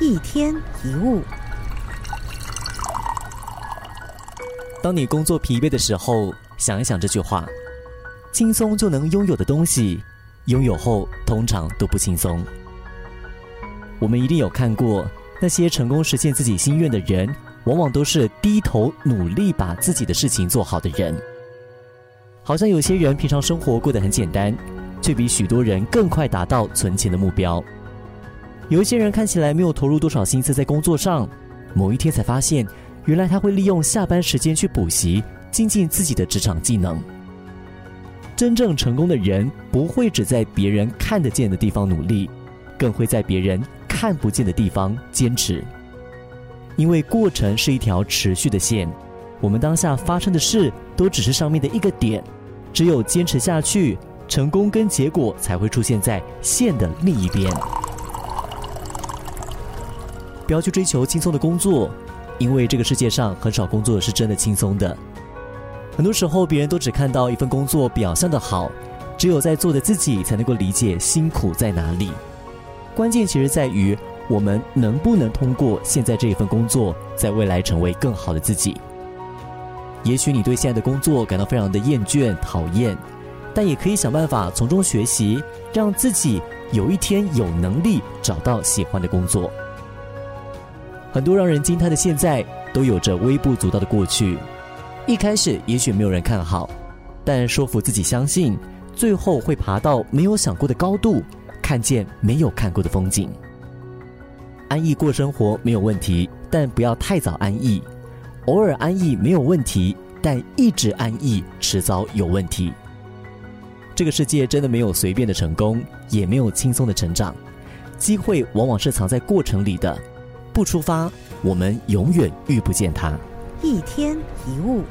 一天一物。当你工作疲惫的时候，想一想这句话：轻松就能拥有的东西，拥有后通常都不轻松。我们一定有看过那些成功实现自己心愿的人，往往都是低头努力把自己的事情做好的人。好像有些人平常生活过得很简单，却比许多人更快达到存钱的目标。有一些人看起来没有投入多少心思在工作上，某一天才发现，原来他会利用下班时间去补习，精进自己的职场技能。真正成功的人不会只在别人看得见的地方努力，更会在别人看不见的地方坚持。因为过程是一条持续的线，我们当下发生的事都只是上面的一个点，只有坚持下去，成功跟结果才会出现在线的另一边。不要去追求轻松的工作，因为这个世界上很少工作是真的轻松的。很多时候，别人都只看到一份工作表象的好，只有在做的自己才能够理解辛苦在哪里。关键其实在于我们能不能通过现在这一份工作，在未来成为更好的自己。也许你对现在的工作感到非常的厌倦、讨厌，但也可以想办法从中学习，让自己有一天有能力找到喜欢的工作。很多让人惊叹的现在，都有着微不足道的过去。一开始也许没有人看好，但说服自己相信，最后会爬到没有想过的高度，看见没有看过的风景。安逸过生活没有问题，但不要太早安逸。偶尔安逸没有问题，但一直安逸迟早有问题。这个世界真的没有随便的成功，也没有轻松的成长。机会往往是藏在过程里的。不出发，我们永远遇不见它。一天一物。